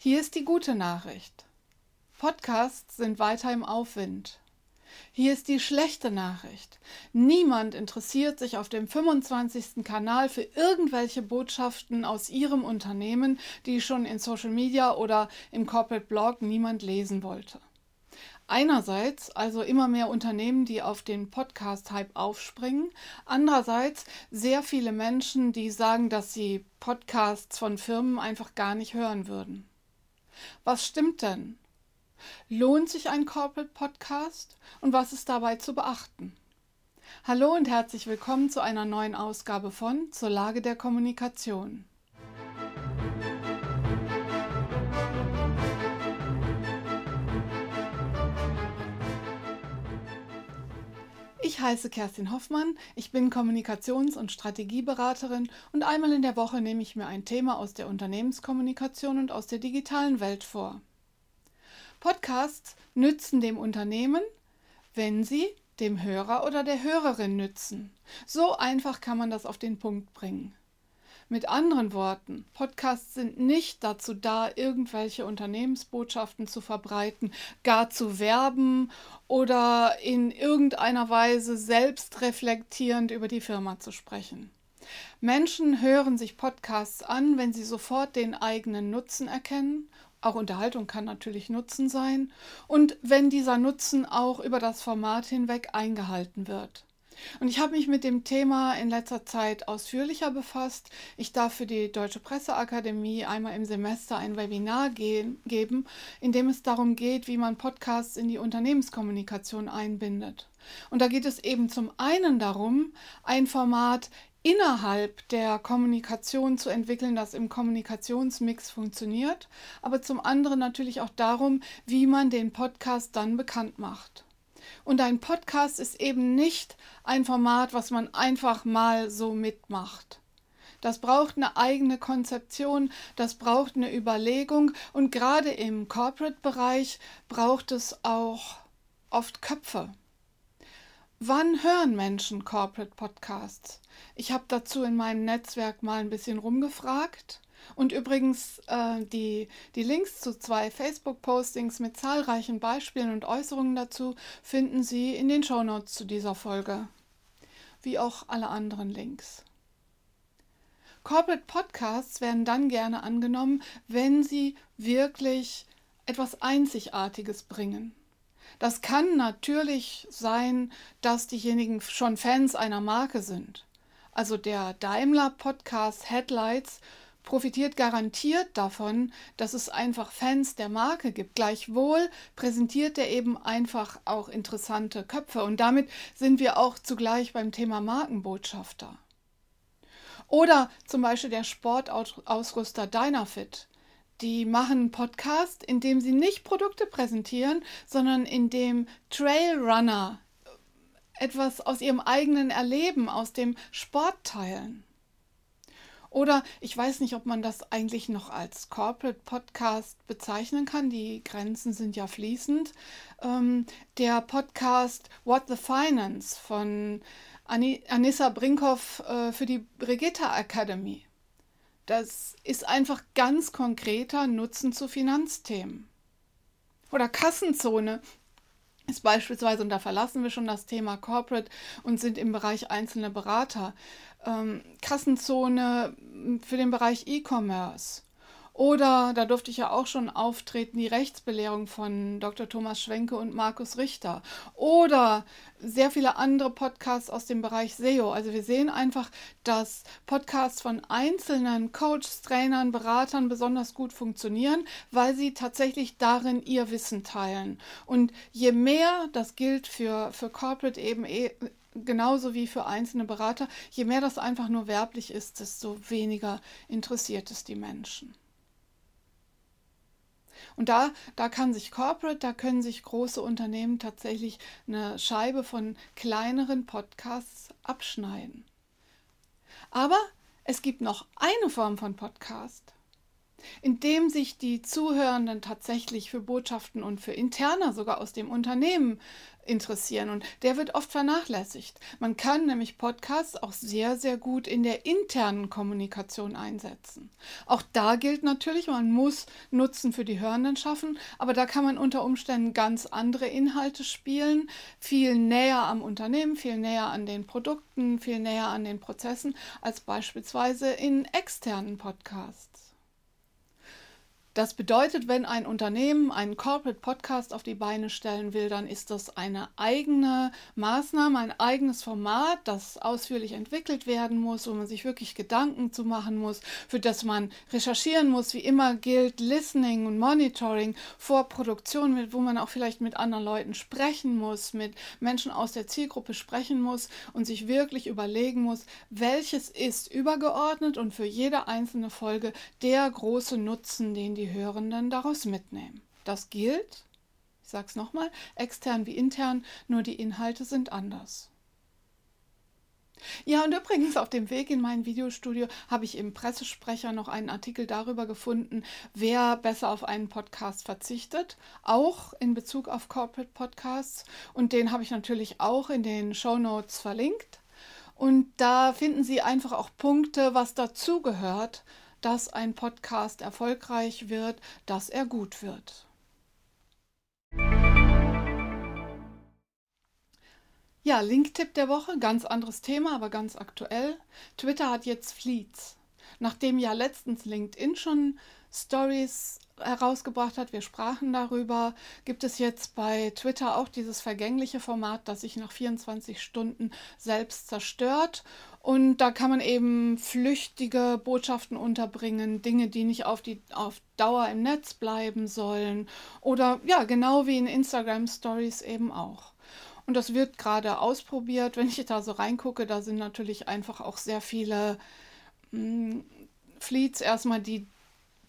Hier ist die gute Nachricht. Podcasts sind weiter im Aufwind. Hier ist die schlechte Nachricht. Niemand interessiert sich auf dem 25. Kanal für irgendwelche Botschaften aus Ihrem Unternehmen, die schon in Social Media oder im Corporate Blog niemand lesen wollte. Einerseits also immer mehr Unternehmen, die auf den Podcast-Hype aufspringen. Andererseits sehr viele Menschen, die sagen, dass sie Podcasts von Firmen einfach gar nicht hören würden. Was stimmt denn? Lohnt sich ein Corporate Podcast und was ist dabei zu beachten? Hallo und herzlich willkommen zu einer neuen Ausgabe von Zur Lage der Kommunikation. Ich heiße Kerstin Hoffmann, ich bin Kommunikations- und Strategieberaterin und einmal in der Woche nehme ich mir ein Thema aus der Unternehmenskommunikation und aus der digitalen Welt vor. Podcasts nützen dem Unternehmen, wenn sie dem Hörer oder der Hörerin nützen. So einfach kann man das auf den Punkt bringen. Mit anderen Worten, Podcasts sind nicht dazu da, irgendwelche Unternehmensbotschaften zu verbreiten, gar zu werben oder in irgendeiner Weise selbstreflektierend über die Firma zu sprechen. Menschen hören sich Podcasts an, wenn sie sofort den eigenen Nutzen erkennen auch Unterhaltung kann natürlich Nutzen sein und wenn dieser Nutzen auch über das Format hinweg eingehalten wird. Und ich habe mich mit dem Thema in letzter Zeit ausführlicher befasst. Ich darf für die Deutsche Presseakademie einmal im Semester ein Webinar gehen, geben, in dem es darum geht, wie man Podcasts in die Unternehmenskommunikation einbindet. Und da geht es eben zum einen darum, ein Format innerhalb der Kommunikation zu entwickeln, das im Kommunikationsmix funktioniert, aber zum anderen natürlich auch darum, wie man den Podcast dann bekannt macht. Und ein Podcast ist eben nicht ein Format, was man einfach mal so mitmacht. Das braucht eine eigene Konzeption, das braucht eine Überlegung und gerade im Corporate-Bereich braucht es auch oft Köpfe. Wann hören Menschen Corporate Podcasts? Ich habe dazu in meinem Netzwerk mal ein bisschen rumgefragt. Und übrigens, äh, die, die Links zu zwei Facebook-Postings mit zahlreichen Beispielen und Äußerungen dazu finden Sie in den Shownotes zu dieser Folge, wie auch alle anderen Links. Corporate Podcasts werden dann gerne angenommen, wenn sie wirklich etwas Einzigartiges bringen. Das kann natürlich sein, dass diejenigen schon Fans einer Marke sind. Also der Daimler Podcast Headlights profitiert garantiert davon, dass es einfach Fans der Marke gibt. Gleichwohl präsentiert er eben einfach auch interessante Köpfe und damit sind wir auch zugleich beim Thema Markenbotschafter. Oder zum Beispiel der Sportausrüster Dynafit die machen einen Podcast, in dem sie nicht Produkte präsentieren, sondern in dem Trailrunner etwas aus ihrem eigenen Erleben, aus dem Sport teilen. Oder ich weiß nicht, ob man das eigentlich noch als Corporate Podcast bezeichnen kann. Die Grenzen sind ja fließend. Ähm, der Podcast What the Finance von Anissa Brinkhoff äh, für die Brigitta Academy. Das ist einfach ganz konkreter Nutzen zu Finanzthemen. Oder Kassenzone ist beispielsweise, und da verlassen wir schon das Thema Corporate und sind im Bereich einzelne Berater, ähm, Kassenzone für den Bereich E-Commerce oder, da durfte ich ja auch schon auftreten, die Rechtsbelehrung von Dr. Thomas Schwenke und Markus Richter. Oder sehr viele andere Podcasts aus dem Bereich SEO. Also wir sehen einfach, dass Podcasts von einzelnen Coaches, Trainern, Beratern besonders gut funktionieren, weil sie tatsächlich darin ihr Wissen teilen. Und je mehr, das gilt für, für Corporate eben eh, genauso wie für einzelne Berater, je mehr das einfach nur werblich ist, desto weniger interessiert es die Menschen. Und da, da kann sich Corporate, da können sich große Unternehmen tatsächlich eine Scheibe von kleineren Podcasts abschneiden. Aber es gibt noch eine Form von Podcast. Indem sich die Zuhörenden tatsächlich für Botschaften und für Interner sogar aus dem Unternehmen interessieren. Und der wird oft vernachlässigt. Man kann nämlich Podcasts auch sehr, sehr gut in der internen Kommunikation einsetzen. Auch da gilt natürlich, man muss Nutzen für die Hörenden schaffen, aber da kann man unter Umständen ganz andere Inhalte spielen, viel näher am Unternehmen, viel näher an den Produkten, viel näher an den Prozessen als beispielsweise in externen Podcasts. Das bedeutet, wenn ein Unternehmen einen Corporate Podcast auf die Beine stellen will, dann ist das eine eigene Maßnahme, ein eigenes Format, das ausführlich entwickelt werden muss, wo man sich wirklich Gedanken zu machen muss, für das man recherchieren muss. Wie immer gilt Listening und Monitoring vor Produktion, wo man auch vielleicht mit anderen Leuten sprechen muss, mit Menschen aus der Zielgruppe sprechen muss und sich wirklich überlegen muss, welches ist übergeordnet und für jede einzelne Folge der große Nutzen, den die Hörenden daraus mitnehmen. Das gilt, ich sage es nochmal, extern wie intern, nur die Inhalte sind anders. Ja, und übrigens auf dem Weg in mein Videostudio habe ich im Pressesprecher noch einen Artikel darüber gefunden, wer besser auf einen Podcast verzichtet, auch in Bezug auf Corporate Podcasts. Und den habe ich natürlich auch in den Show Notes verlinkt. Und da finden Sie einfach auch Punkte, was dazugehört, dass ein Podcast erfolgreich wird, dass er gut wird. Ja, Linktipp der Woche, ganz anderes Thema, aber ganz aktuell. Twitter hat jetzt Fleets. Nachdem ja letztens LinkedIn schon Stories herausgebracht hat, wir sprachen darüber, gibt es jetzt bei Twitter auch dieses vergängliche Format, das sich nach 24 Stunden selbst zerstört. Und da kann man eben flüchtige Botschaften unterbringen, Dinge, die nicht auf, die, auf Dauer im Netz bleiben sollen. Oder ja, genau wie in Instagram Stories eben auch. Und das wird gerade ausprobiert. Wenn ich da so reingucke, da sind natürlich einfach auch sehr viele mh, hm, Fleets erstmal, die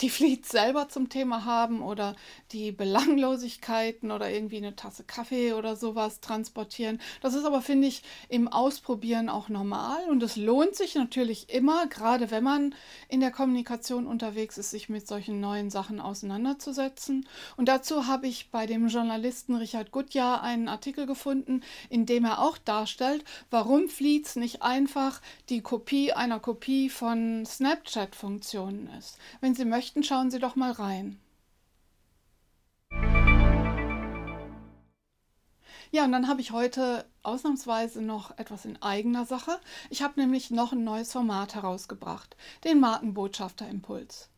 die Fleets selber zum Thema haben oder die Belanglosigkeiten oder irgendwie eine Tasse Kaffee oder sowas transportieren. Das ist aber, finde ich, im Ausprobieren auch normal und es lohnt sich natürlich immer, gerade wenn man in der Kommunikation unterwegs ist, sich mit solchen neuen Sachen auseinanderzusetzen. Und dazu habe ich bei dem Journalisten Richard Gutjahr einen Artikel gefunden, in dem er auch darstellt, warum Fleets nicht einfach die Kopie einer Kopie von Snapchat-Funktionen ist. Wenn Sie möchten, möchten, schauen Sie doch mal rein. Ja, und dann habe ich heute ausnahmsweise noch etwas in eigener Sache. Ich habe nämlich noch ein neues Format herausgebracht, den Markenbotschafter Impuls.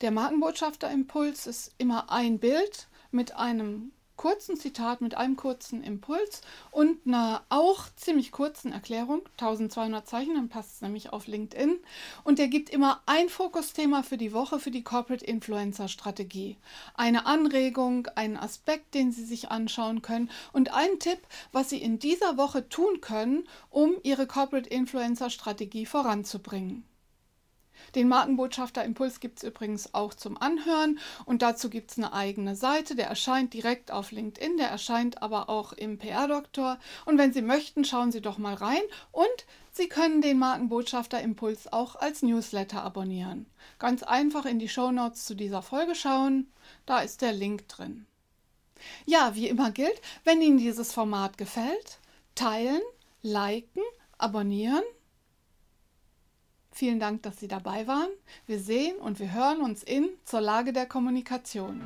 Der Markenbotschafter Impuls ist immer ein Bild mit einem kurzen Zitat mit einem kurzen Impuls und einer auch ziemlich kurzen Erklärung, 1200 Zeichen, dann passt es nämlich auf LinkedIn. Und der gibt immer ein Fokusthema für die Woche für die Corporate Influencer Strategie. Eine Anregung, einen Aspekt, den Sie sich anschauen können und einen Tipp, was Sie in dieser Woche tun können, um Ihre Corporate Influencer Strategie voranzubringen. Den Markenbotschafter Impuls gibt es übrigens auch zum Anhören und dazu gibt es eine eigene Seite. Der erscheint direkt auf LinkedIn, der erscheint aber auch im PR-Doktor. Und wenn Sie möchten, schauen Sie doch mal rein und Sie können den Markenbotschafter Impuls auch als Newsletter abonnieren. Ganz einfach in die Show Notes zu dieser Folge schauen, da ist der Link drin. Ja, wie immer gilt, wenn Ihnen dieses Format gefällt, teilen, liken, abonnieren Vielen Dank, dass Sie dabei waren. Wir sehen und wir hören uns in zur Lage der Kommunikation.